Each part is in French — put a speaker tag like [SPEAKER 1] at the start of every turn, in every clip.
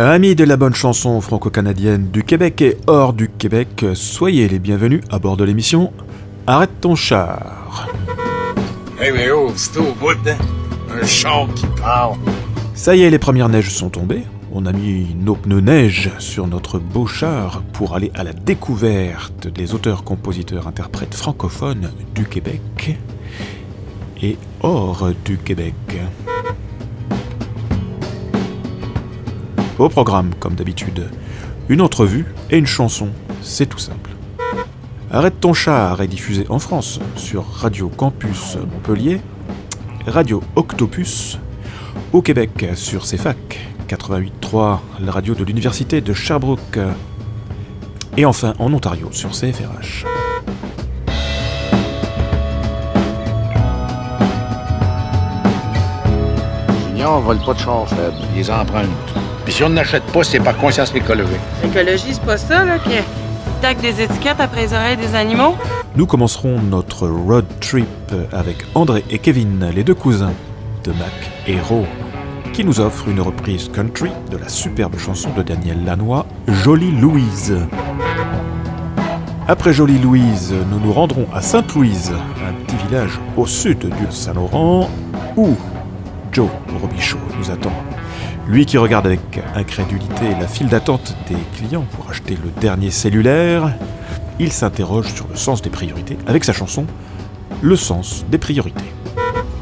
[SPEAKER 1] Amis de la bonne chanson franco-canadienne du Québec et hors du Québec, soyez les bienvenus à bord de l'émission Arrête ton char.
[SPEAKER 2] Hey, mais oh, c'est au bout, hein? Un char qui parle.
[SPEAKER 1] Ça y est, les premières neiges sont tombées. On a mis nos pneus neige sur notre beau char pour aller à la découverte des auteurs, compositeurs, interprètes francophones du Québec et hors du Québec. Au programme, comme d'habitude, une entrevue et une chanson, c'est tout simple. Arrête ton char est diffusé en France sur Radio Campus Montpellier, Radio Octopus, au Québec sur CFAC 88.3, la radio de l'Université de Sherbrooke, et enfin en Ontario sur CFRH.
[SPEAKER 2] Vole pas de char faible, les. Puis si on n'achète pas, c'est par conscience écologique.
[SPEAKER 3] L'écologie, c'est pas ça, là, qui tac des étiquettes après les oreilles des animaux?
[SPEAKER 1] Nous commencerons notre road trip avec André et Kevin, les deux cousins de Mac Hero, qui nous offrent une reprise country de la superbe chanson de Daniel Lanois, Jolie Louise. Après Jolie Louise, nous nous rendrons à Sainte-Louise, un petit village au sud du Saint-Laurent, où Joe Robichaud nous attend. Lui qui regarde avec incrédulité la file d'attente des clients pour acheter le dernier cellulaire, il s'interroge sur le sens des priorités avec sa chanson Le sens des priorités.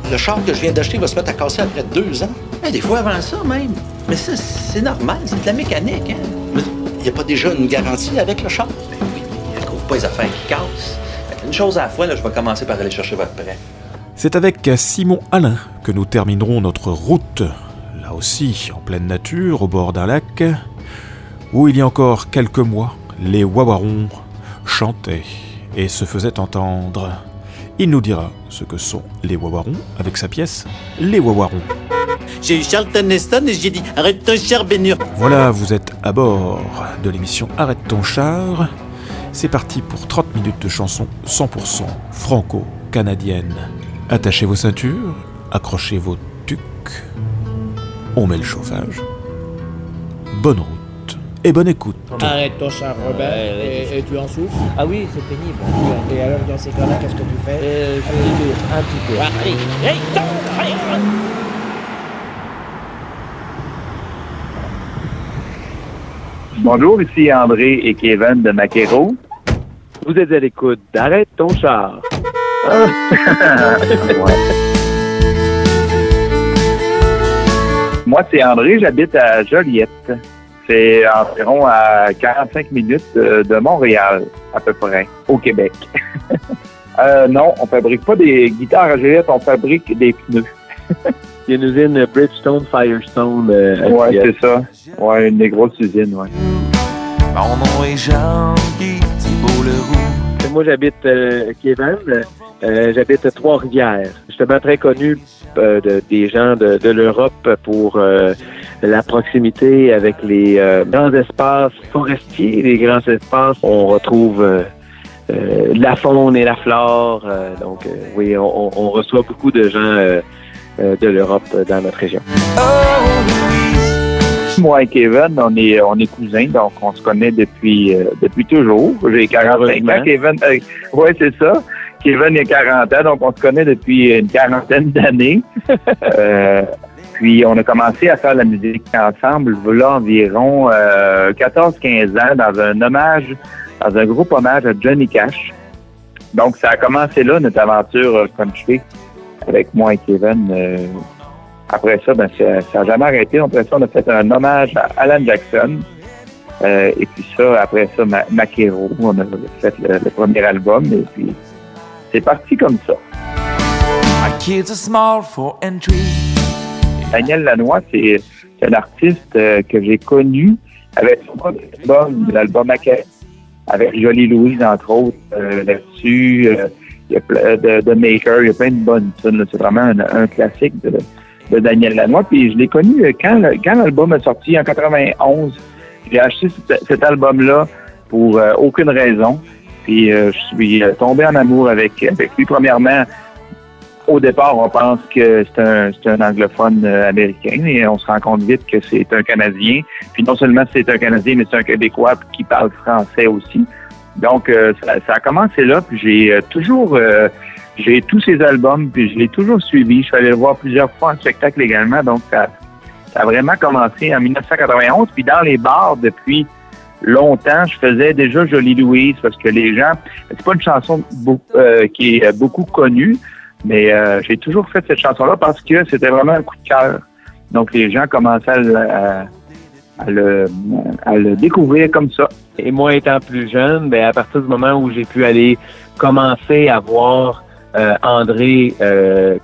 [SPEAKER 4] Le char que je viens d'acheter va se mettre à casser après deux ans. Eh, des fois avant ça même. Mais ça, c'est normal, c'est de la mécanique. Hein? Il n'y a pas déjà une garantie avec le char? Ben oui, il ne trouve pas les affaires qui cassent. Une chose à la fois, là, je vais commencer par aller chercher votre prêt.
[SPEAKER 1] C'est avec Simon Alain que nous terminerons notre route, aussi en pleine nature, au bord d'un lac, où il y a encore quelques mois, les Wawarons chantaient et se faisaient entendre. Il nous dira ce que sont les Wawarons avec sa pièce Les Wawarons.
[SPEAKER 5] J'ai eu Charlton Heston et j'ai dit arrête ton char Bénur.
[SPEAKER 1] Voilà, vous êtes à bord de l'émission Arrête ton char. C'est parti pour 30 minutes de chansons 100% franco-canadienne. Attachez vos ceintures, accrochez vos tucs. On met le chauffage. Bonne route et bonne écoute.
[SPEAKER 6] Arrête ton char, Robert, et, et tu en souffres
[SPEAKER 7] Ah oui, c'est pénible.
[SPEAKER 6] Et alors, dans ces cas-là, qu'est-ce que tu fais?
[SPEAKER 7] Euh, je un petit peu.
[SPEAKER 6] Allez, hey, tombe, hey, hey.
[SPEAKER 8] Bonjour, ici André et Kevin de Maquero. Vous êtes à l'écoute d'Arrête ton char. Ouais. Moi, c'est André, j'habite à Joliette. C'est environ à 45 minutes de, de Montréal, à peu près, au Québec. Euh, non, on fabrique pas des guitares à Joliette, on fabrique des pneus.
[SPEAKER 9] Il y a une usine Bridgestone Firestone. euh,
[SPEAKER 8] Ouais, c'est ça. Ouais, une des grosses usines, ouais.
[SPEAKER 10] Mon nom est Jean-Guy Thibault-Leroux.
[SPEAKER 9] Moi, j'habite euh, Kevin. Euh, j'habite à Trois-Rivières. Justement très connu euh, de- des gens de, de l'Europe pour euh, la proximité avec les euh, grands espaces forestiers, les grands espaces. On retrouve euh, euh, la faune et la flore. euh, donc, euh, oui, on, on- reçoit beaucoup de gens euh, euh, de l'Europe dans notre région.
[SPEAKER 8] Moi et Kevin, on est, on est cousins, donc on se connaît depuis, euh, depuis toujours. J'ai 45 ans. Kevin, euh, ouais, c'est ça. Kevin, il a 40 ans, donc on se connaît depuis une quarantaine d'années. Euh, puis on a commencé à faire la musique ensemble, voilà environ euh, 14-15 ans, dans un hommage, dans un groupe hommage à Johnny Cash. Donc ça a commencé là, notre aventure euh, country, avec moi et Kevin. euh, après ça, ben, ça n'a jamais arrêté. Après ça, on a fait un hommage à Alan Jackson. Euh, et puis ça, après ça, Ma- Maquero, on a fait le, le premier album. Et puis, c'est parti comme ça. Daniel Lanois, c'est un artiste euh, que j'ai connu avec son premier album, l'album avec Jolie Louise, entre autres, euh, là-dessus. Euh, il y a plein de, de Maker, il y a plein de bonnes tunes. C'est vraiment un, un classique de, de Daniel Lanois. Puis je l'ai connu euh, quand, quand l'album est sorti en 91. J'ai acheté cet, cet album-là pour euh, aucune raison. Puis euh, je suis euh, tombé en amour avec, avec lui, premièrement, au départ, on pense que c'est un, anglophone euh, américain et on se rend compte vite que c'est un Canadien. Puis non seulement c'est un Canadien, mais c'est un Québécois qui parle français aussi. Donc, ça, a commencé là, puis j'ai toujours... j'ai tous ses albums, puis je l'ai toujours suivi. Je suis allé le voir plusieurs fois en spectacle également. Donc, ça, ça a vraiment commencé en 1991. Puis dans les bars, depuis longtemps, je faisais déjà Jolie Louise parce que les gens... C'est pas une chanson euh, qui est euh, beaucoup connue, mais euh, j'ai toujours fait cette chanson-là parce que c'était vraiment un coup de cœur. Donc, les gens commençaient à, le- découvrir comme ça.
[SPEAKER 9] Et moi, étant plus jeune, ben, à partir du moment où j'ai pu aller commencer à voir euh, André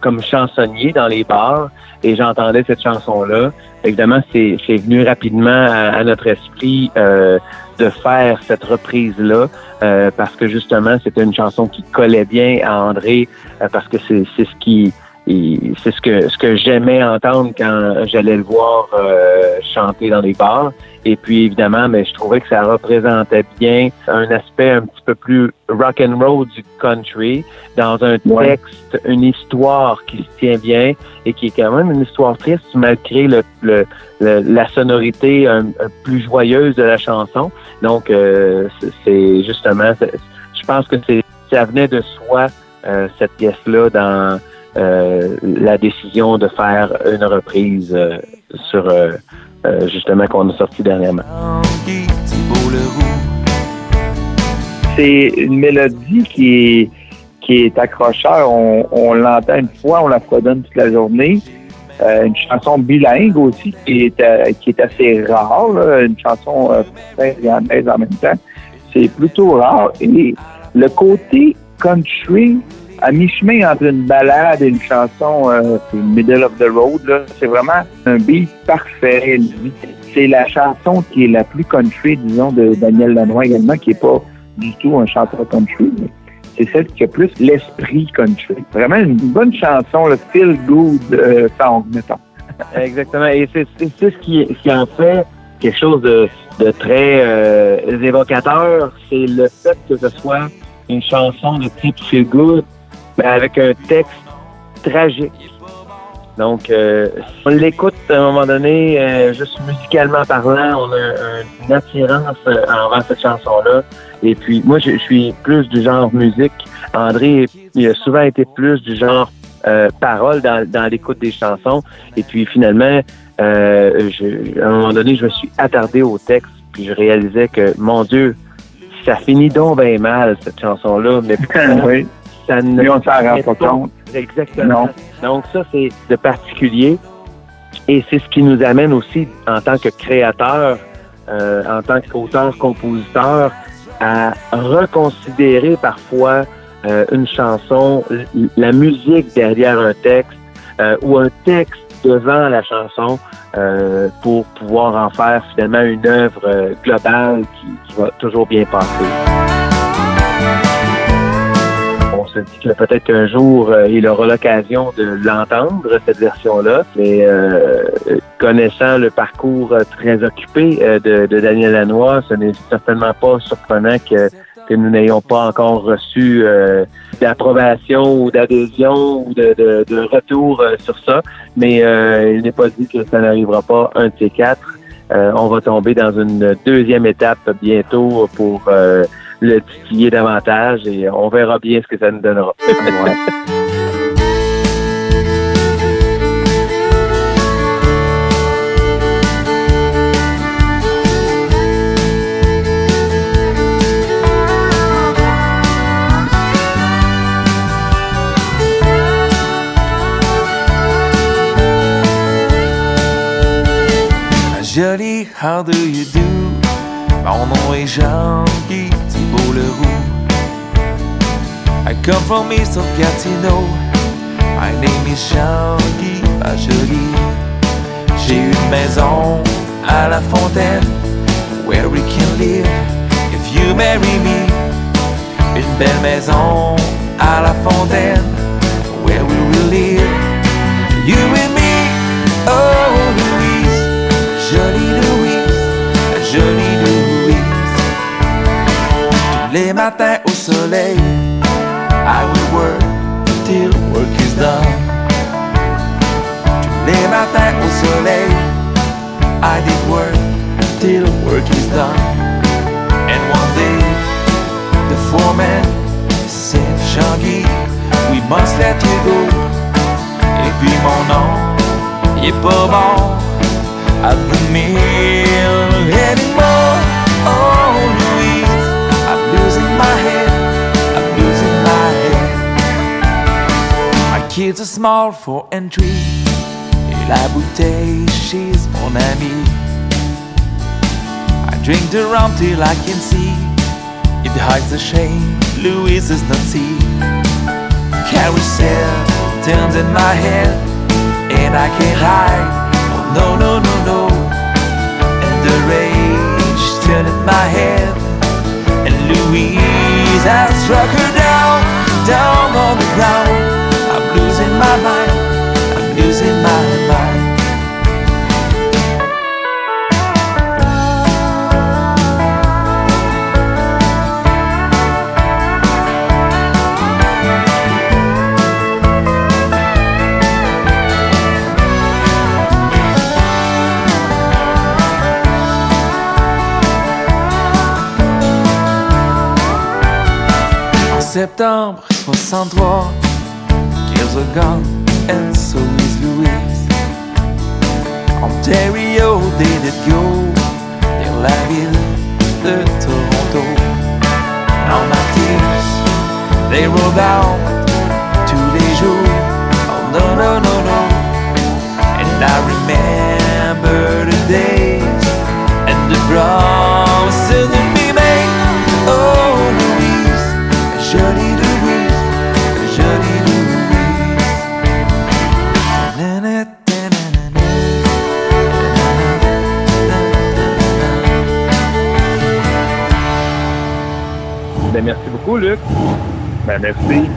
[SPEAKER 9] comme chansonnier dans les bars et j'entendais cette chanson-là, évidemment, c'est venu rapidement à, notre esprit euh, de faire cette reprise-là euh, parce que justement, c'était une chanson qui collait bien à André euh, parce que c'est ce qui c'est ce que ce que j'aimais entendre quand j'allais le voir euh, chanter dans les bars. Et puis évidemment, mais je trouvais que ça représentait bien un aspect un petit peu plus rock and roll du country dans un
[SPEAKER 8] Ouais.
[SPEAKER 9] texte, une histoire qui se tient bien et qui est quand même une histoire triste malgré le, le- le- la sonorité un, un plus joyeuse de la chanson. Donc euh, c'est- justement, je pense que c'est ça venait de soi euh, cette pièce-là dans euh, la décision de faire une reprise euh, sur euh, justement qu'on a sorti dernièrement.
[SPEAKER 8] C'est une mélodie qui est, qui est accrocheur. On, l'entend une fois, on la fredonne toute la journée. Une chanson bilingue aussi qui est, qui est assez rare. Une chanson française en même temps. C'est plutôt rare. Et le côté country, à mi-chemin entre une balade et une chanson euh, middle of the road, là, c'est vraiment un beat parfait. C'est la chanson qui est la plus country, disons, de Daniel Lanois également, qui est pas du tout un chanteur country, c'est celle qui a plus l'esprit country. Vraiment une bonne chanson, le feel good euh, song, mettons.
[SPEAKER 9] Exactement. Et c'est c'est- c'est ce qui, ce qui en fait quelque chose de, de très euh, évocateur. C'est le fait que ce soit une chanson de type feel good, mais avec un texte tragique. Donc, euh, on l'écoute à un moment donné, euh, juste musicalement parlant, on a un- une attirance euh, envers cette chanson-là. Et puis, moi, je, je suis plus du genre musique. André, il a souvent été plus du genre euh, parole dans, dans l'écoute des chansons. Et puis, finalement, euh, je- à un moment donné, je me suis attardé au texte, puis je réalisais que, mon Dieu, ça finit donc bien mal, cette chanson-là, mais
[SPEAKER 8] oui.
[SPEAKER 9] Ça ne
[SPEAKER 8] Mais on s'en rend pas compte.
[SPEAKER 9] Exactement. Donc ça, c'est de particulier. Et c'est ce qui nous amène aussi, en tant que créateur, euh, en tant qu'auteur-compositeur, à reconsidérer parfois euh, une chanson, la musique derrière un texte euh, ou un texte devant la chanson pour pouvoir en faire finalement une œuvre globale qui, qui va toujours bien passer. Se dit que peut-être qu'un jour, euh, il aura l'occasion de l'entendre, cette version-là. Mais euh, connaissant le parcours euh, très occupé euh, de, Daniel Lanois, ce n'est certainement pas surprenant que, que nous n'ayons pas encore reçu euh, d'approbation ou d'adhésion ou de, de- de retour sur ça. Mais euh, il n'est pas dit que ça n'arrivera pas un de ces quatre. On va tomber dans une deuxième étape bientôt pour le titiller davantage et on verra bien ce que ça nous donnera.
[SPEAKER 10] Jolie, how do you do? Mon nom est Jean-Guy Thibault Leroux. I come from east of Gatineau. My name is Jean-Guy Bajoli. J'ai une maison à la fontaine where we can live if you marry me. Une belle maison à la fontaine where we will live. You and me, matin au soleil. I will work till work is done. Tous les matins au soleil. I did work till work is done. And one day, the foreman said, Shaggy, we must let you go. Et puis mon nom, il est pas bon. I've been anymore. Oh. Kids are small, for entry. Et la bouteille, she's mon amie. I drink the rum till I can see. It hides the shame, Louise does not see. Carousel turns in my head, and I can't hide. Oh no, no, no, no. And the rage turned in my head, and Louise has struck her down, down on the ground. Septembre 63, years are gone, and so is. Ontario did it go, dans la ville de Toronto. Now my tears, they roll down tous les jours. Oh no, no, no, no. And I remember
[SPEAKER 11] beaucoup, Luc.
[SPEAKER 8] Ben, merci.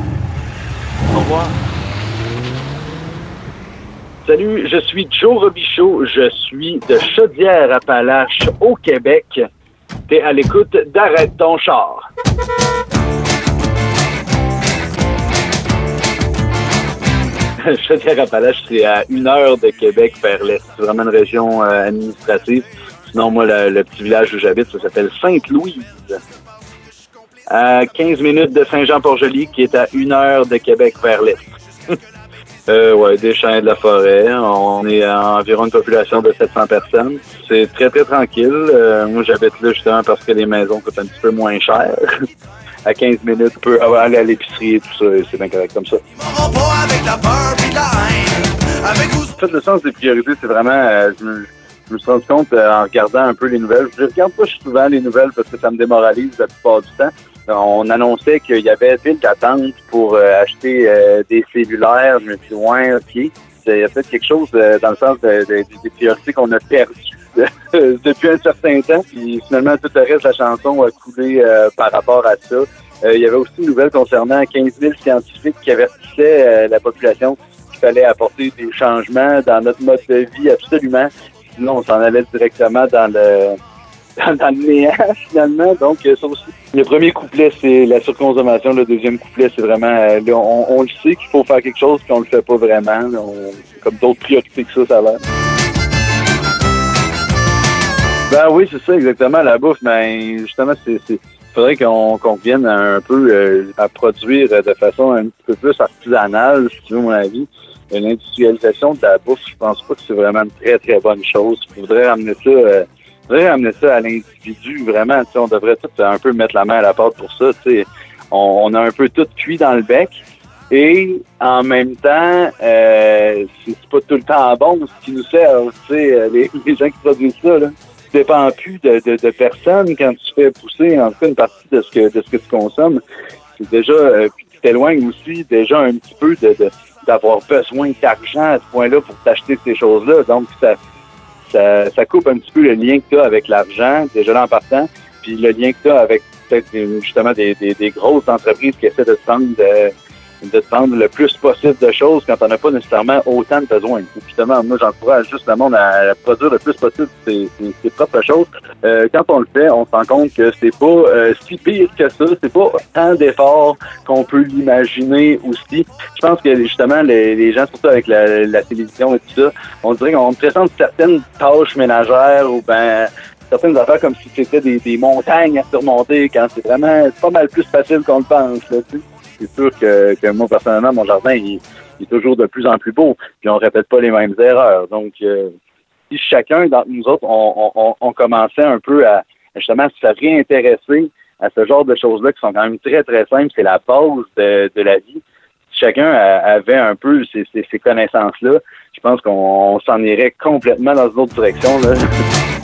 [SPEAKER 11] Au revoir. Salut, je suis Joe Robichaud. Je suis de Chaudière-Appalaches au Québec. T'es à l'écoute d'Arrête ton char. Chaudière-Appalaches, c'est à une heure de Québec vers l'est. C'est vraiment une région euh, administrative. Sinon, moi, le, le petit village où j'habite, ça s'appelle Sainte-Louise. À 15 minutes de Saint-Jean-Port-Joli, qui est à une heure de Québec vers l'est. Euh, ouais, des champs et de la forêt. On est à environ une population de 700 personnes. C'est très, très tranquille. Euh, moi, j'habite là justement parce que les maisons coûtent un petit peu moins cher. à 15 minutes, on peut aller à l'épicerie et tout ça. C'est bien correct comme ça. En fait, le sens des priorités, c'est vraiment... euh, je, me, je me suis rendu compte euh, en regardant un peu les nouvelles. Je regarde pas souvent les nouvelles parce que ça me démoralise la plupart du temps. On annonçait qu'il y avait une d'attente pour euh, acheter euh, des cellulaires. Je me suis ouais, OK. Il y a peut-être quelque chose euh, dans le sens de- de- des priorités qu'on a perdues depuis un certain temps. Puis finalement, tout le reste de la chanson a coulé euh, par rapport à ça. Euh, il y avait aussi une nouvelle concernant 15 000 scientifiques qui avertissaient euh, la population qu'il fallait apporter des changements dans notre mode de vie absolument. Sinon, on s'en allait directement dans le dans, le néant, finalement. Donc, euh, ça aussi. Le premier couplet, c'est la surconsommation. Le deuxième couplet, c'est vraiment... euh, on, le sait qu'il faut faire quelque chose, puis on le fait pas vraiment. Comme d'autres priorités que ça, ça a l'air. Ben oui, c'est ça, exactement, la bouffe. Mais justement, c'est... il faudrait qu'on revienne à un peu euh, à produire de façon un peu plus artisanale, si tu veux mon avis. L'industrialisation de la bouffe, je pense pas que c'est vraiment une très, très bonne chose. Il faudrait amener ça... euh, faudrait amener ça à l'individu, vraiment. On devrait tout un peu mettre la main à la pâte pour ça. On, on a un peu tout cuit dans le bec. Et en même temps, euh, c'est pas tout le temps bon ce qui nous sert. Euh, les, les gens qui produisent ça, là, tu dépends plus de, de, de personne quand tu fais pousser en tout cas une partie de ce que de ce que tu consommes. C'est déjà euh, puis tu t'éloignes aussi déjà un petit peu de- d'avoir besoin d'argent à ce point-là pour t'acheter ces choses-là. Donc ça, ça ça coupe un petit peu le lien que tu as avec l'argent, déjà là en partant, puis le lien que tu as avec peut-être justement des, des, des grosses entreprises qui essaient de te vendre euh, de te vendre le plus possible de choses quand on n'a pas nécessairement autant de besoins. Justement, moi, j'encourage juste le monde à, produire le plus possible ses, ses- ses propres choses. Euh, quand on le fait, on se rend compte que c'est pas euh, si pire que ça. C'est pas tant d'efforts qu'on peut l'imaginer aussi. Je pense que justement, les, les gens, surtout avec la, la télévision et tout ça, on dirait qu'on présente certaines tâches ménagères ou ben certaines affaires comme si c'était des, des montagnes à surmonter quand c'est vraiment pas mal plus facile qu'on le pense. Là. C'est sûr que, moi, personnellement, mon jardin, est toujours de plus en plus beau. Puis on répète pas les mêmes erreurs. Donc, euh, si chacun d'entre nous autres, on, on, commençait un peu à justement se réintéresser à ce genre de choses-là qui sont quand même très, très simples, c'est la base de, la vie. Si chacun avait un peu ces, ces, ces connaissances-là, je pense qu'on on s'en irait complètement dans une autre direction. Là.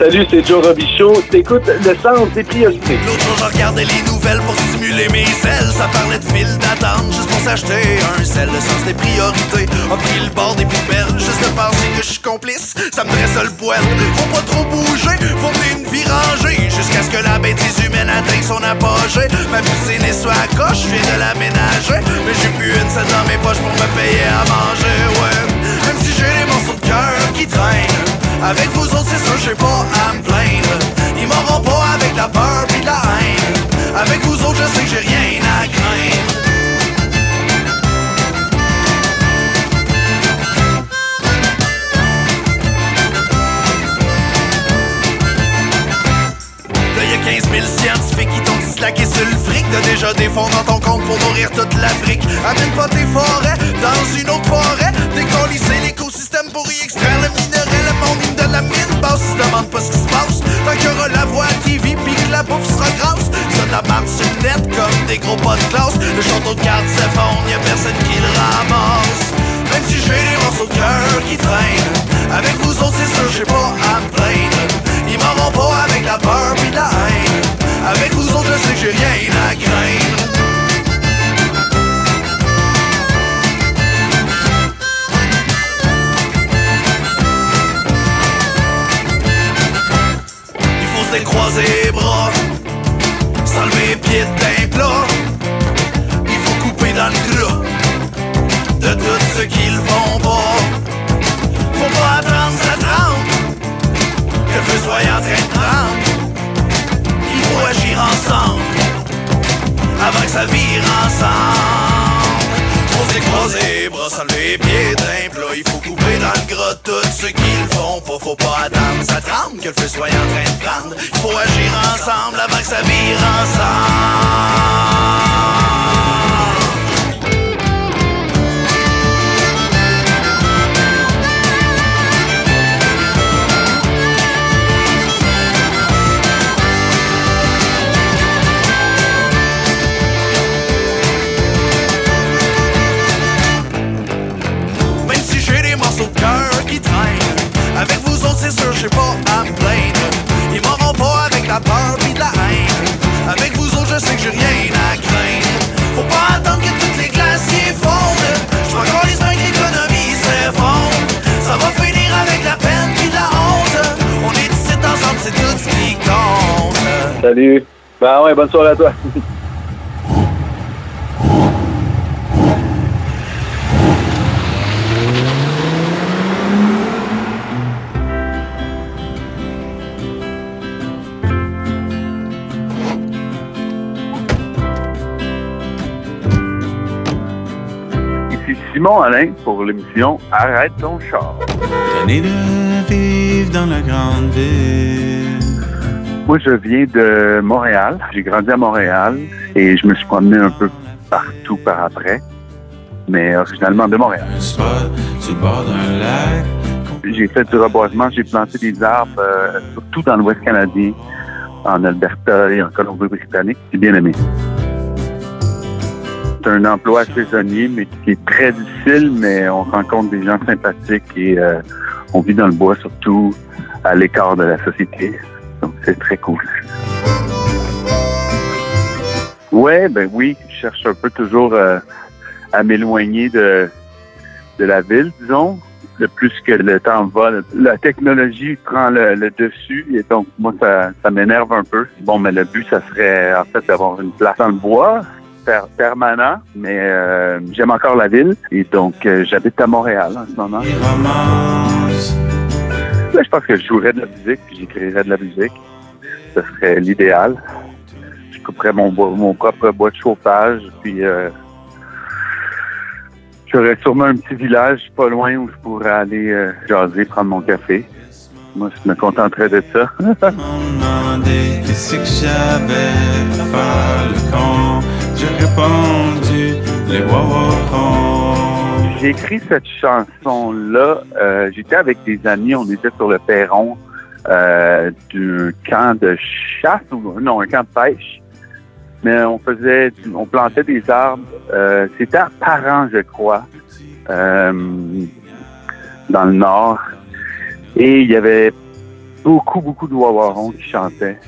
[SPEAKER 11] Salut, c'est Joe Robichaud. T'écoutes le sens des priorités.
[SPEAKER 12] L'autre jour, je regardais les nouvelles pour stimuler mes ailes. Ça parlait de file d'attente juste pour s'acheter un sel. Le sens des priorités a pris le bord des poubelles. Juste de penser que je suis complice, ça me dresse le poil. Faut pas trop bouger, faut une vie rangée. Jusqu'à ce que la bêtise humaine atteigne son apogée. Ma piscine est sur la coche, je viens de l'aménager. Mais j'ai plus une scène dans mes poches pour me payer à manger, ouais. Avec vous autres, c'est sûr, j'ai pas à me plaindre. Ils m'auront pas avec la peur pis la haine. Avec vous autres, je sais que j'ai rien à craindre. Là, y a 15 000 scientifiques qui t'ont slacké sur le fric. T'as déjà des fonds dans ton compte pour nourrir toute l'Afrique. Amène pas tes forêts dans une autre forêt. Décollisser l'écosystème pour y extraire le la mine basse. Se demande pas ce qui se passe. Tant qu'il y aura la voix à TV pis que la bouffe sera grasse. Ça la marde sur net comme des gros pas de classe. Le château de cartes s'effondre, y a personne qui le ramasse. Même si j'ai des morceaux de cœur qui traînent. Avec vous autres, c'est sûr, j'ai pas à me plaindre. Ils m'auront pas avec la peur pis la haine. Avec vous autres, je sais que j'ai rien à craindre. Il faut couper dans le gras de tout ce qu'ils font pas. Faut pas attendre ça que feu soit en train. Il faut agir ensemble, avant que ça vire ensemble. Faut se décroiser les bras, s'enlever les pieds d'un plat. Il faut couper dans le gras tout ce qu'ils font pas. Faut pas attendre ça tremble, que le feu soit en train de prendre. Faut agir ensemble, avant que ça vire ensemble.
[SPEAKER 11] Salut. Ben ouais, bonne soirée à toi.
[SPEAKER 13] Ici Simon Alain pour l'émission Arrête ton char.
[SPEAKER 14] Tanné de vivre dans la grande ville.
[SPEAKER 13] Moi, je viens de Montréal. J'ai grandi à Montréal et je me suis promené un peu partout par après, mais originalement de Montréal. J'ai fait du reboisement, j'ai planté des arbres, euh, surtout dans l'Ouest canadien, en Alberta et en Colombie-Britannique. J'ai bien aimé. C'est un emploi saisonnier, mais qui est très difficile, mais on rencontre des gens sympathiques et euh, on vit dans le bois, surtout à l'écart de la société. Donc, c'est très cool. Ouais, ben oui, je cherche un peu toujours euh, à m'éloigner de, de la ville, disons. Le plus que le temps va, la technologie prend le, dessus et donc moi ça, m'énerve un peu. Bon, mais le but, ça serait en fait d'avoir une place dans le bois per- permanent, mais euh, j'aime encore la ville. Et donc, euh, j'habite à Montréal en ce moment. Là, je pense que je jouerais de la musique, puis j'écrirais de la musique. Ce serait l'idéal. Je couperais mon, mon propre bois de chauffage, puis euh, j'aurais sûrement un petit village pas loin où je pourrais aller euh, jaser, prendre mon café. Moi, je me contenterais de ça.
[SPEAKER 14] J'ai répondu les.
[SPEAKER 13] J'ai écrit cette chanson-là. euh, J'étais avec des amis, on était sur le perron euh, d'un camp de chasse non, un camp de pêche. Mais on faisait, on plantait des arbres. euh, C'était à Parent, je crois, dans le nord. Et il y avait beaucoup, beaucoup de wawarons qui chantaient.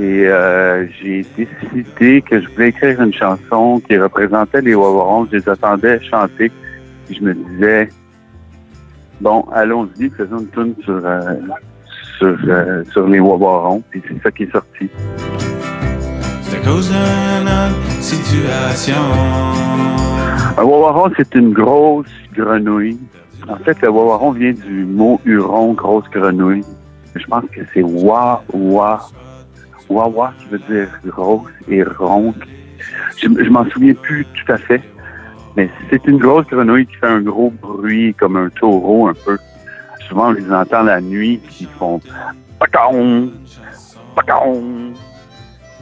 [SPEAKER 13] Et j'ai décidé que je voulais écrire une chanson qui représentait les wawarons. Je les attendais chanter. Puis je me disais, bon, allons-y, faisons une tune sur, euh, sur, euh, sur les wawarons. Puis c'est ça qui est sorti.
[SPEAKER 14] C'est à cause autre situation.
[SPEAKER 13] Un wawaron, c'est une grosse grenouille. En fait, le wawaron vient du mot huron, grosse grenouille. Je pense que c'est wa wa wawa qui veut dire grosse et ronde. Je, je m'en souviens plus tout à fait, mais c'est une grosse grenouille qui fait un gros bruit comme un taureau un peu. Souvent, on les entend la nuit qui font pacaon, pacaon.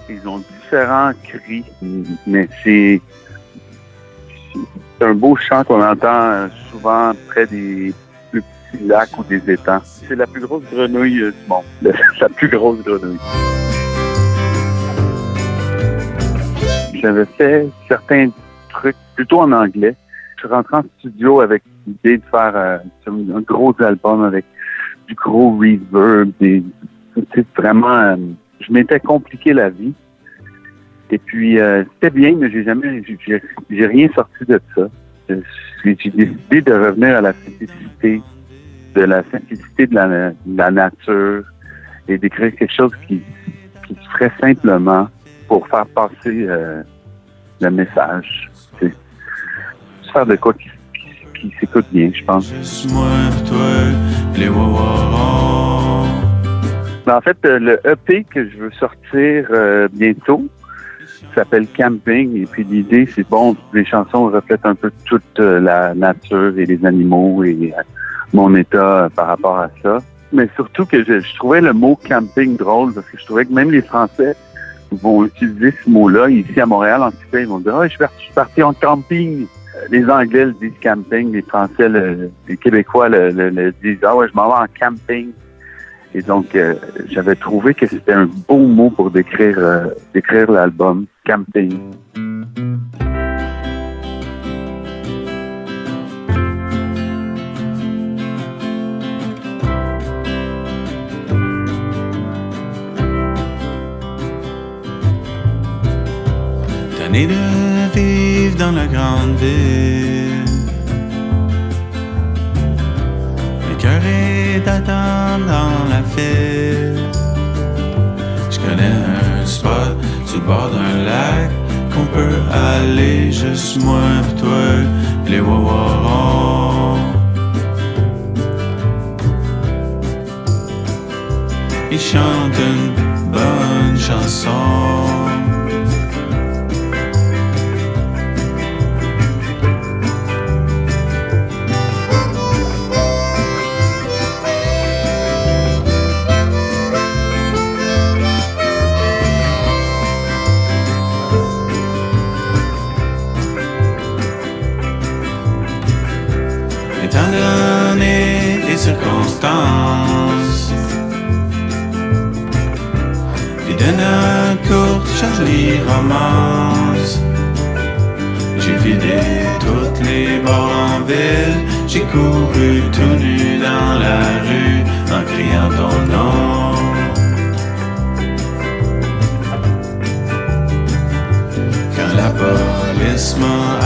[SPEAKER 13] Ils ont différents cris, mais c'est c'est un beau chant qu'on entend euh, souvent près des plus petits lacs ou des étangs. C'est la plus grosse grenouille euh, du monde. la plus grosse grenouille. J'avais fait certains trucs plutôt en anglais. Je suis rentré en studio avec l'idée de faire euh, un gros album avec du gros reverb, des, vraiment, euh, je m'étais compliqué la vie. Et puis, euh, c'était bien, mais j'ai jamais, j'ai- rien sorti de ça. J'ai j'ai décidé de revenir à la simplicité, de la simplicité de la, de la nature et d'écrire quelque chose qui, qui se ferait simplement pour faire passer euh, le message. C'est faire de quoi qui, qui, qui s'écoute bien, je pense. Mais en fait, euh, le EP que je veux sortir euh, bientôt s'appelle Camping. Et puis l'idée, c'est bon, les chansons reflètent un peu toute euh, la nature et les animaux et euh, mon état par rapport à ça. Mais surtout que je, je trouvais le mot camping drôle parce que je trouvais que même les Français vont utiliser ce mot-là. Ici à Montréal, en tout cas, ils vont dire Ah, parti, je suis parti en camping. Euh, Les Anglais le disent camping, les Français, le- les Québécois le, le- disent Ah ouais, je m'en vais en camping. Et donc, euh, j'avais trouvé que c'était un beau mot pour décrire, euh, décrire l'album, Camping.
[SPEAKER 14] Dans la grande ville. Le cœur est d'attendre dans la file. Je connais un spot sur le bord d'un lac qu'on peut aller juste moi et toi, les wawarons. Ils chantent une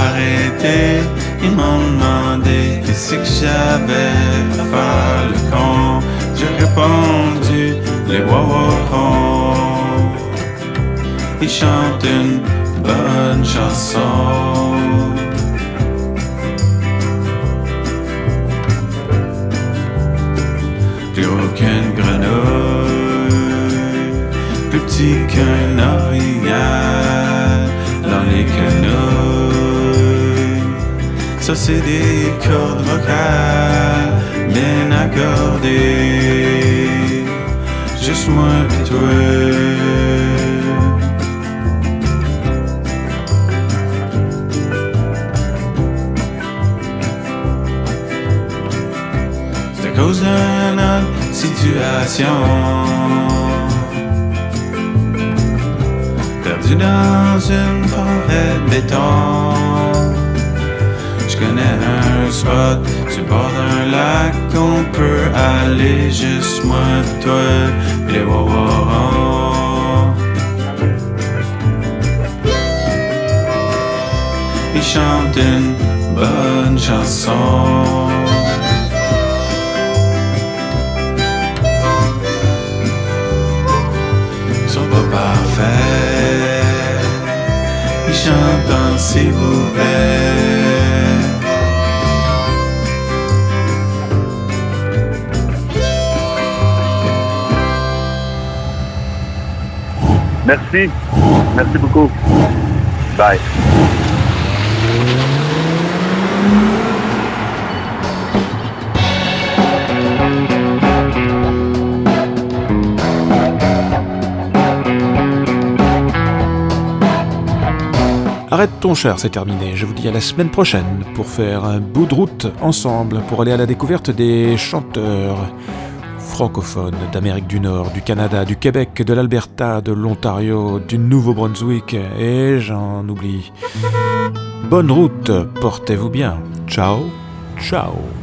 [SPEAKER 14] arrêté, ils m'ont demandé qu'est-ce que j'avais à faire. J'ai répondu les wawarons. Ils chantent une bonne chanson. Plus qu'une grenouille, plus petit qu'un orignal dans les canouilles. C'est des cordes vocales bien accordées, juste moi et toi. C'est à cause d'une autre situation. Perdu dans une forêt de béton. Connais un spot sur bord d'un lac. On peut aller juste moi, toi et les wawawans. Ils chantent une bonne chanson. sont pas parfaits. Ils chantent en si mauvais.
[SPEAKER 13] Merci. Merci beaucoup. Bye.
[SPEAKER 1] Arrête ton char, c'est terminé. Je vous dis à la semaine prochaine pour faire un bout de route ensemble pour aller à la découverte des chanteurs francophones d'Amérique du Nord, du Canada, du Québec, de l'Alberta, de l'Ontario, du Nouveau-Brunswick et j'en oublie. Bonne route, portez-vous bien. Ciao, ciao.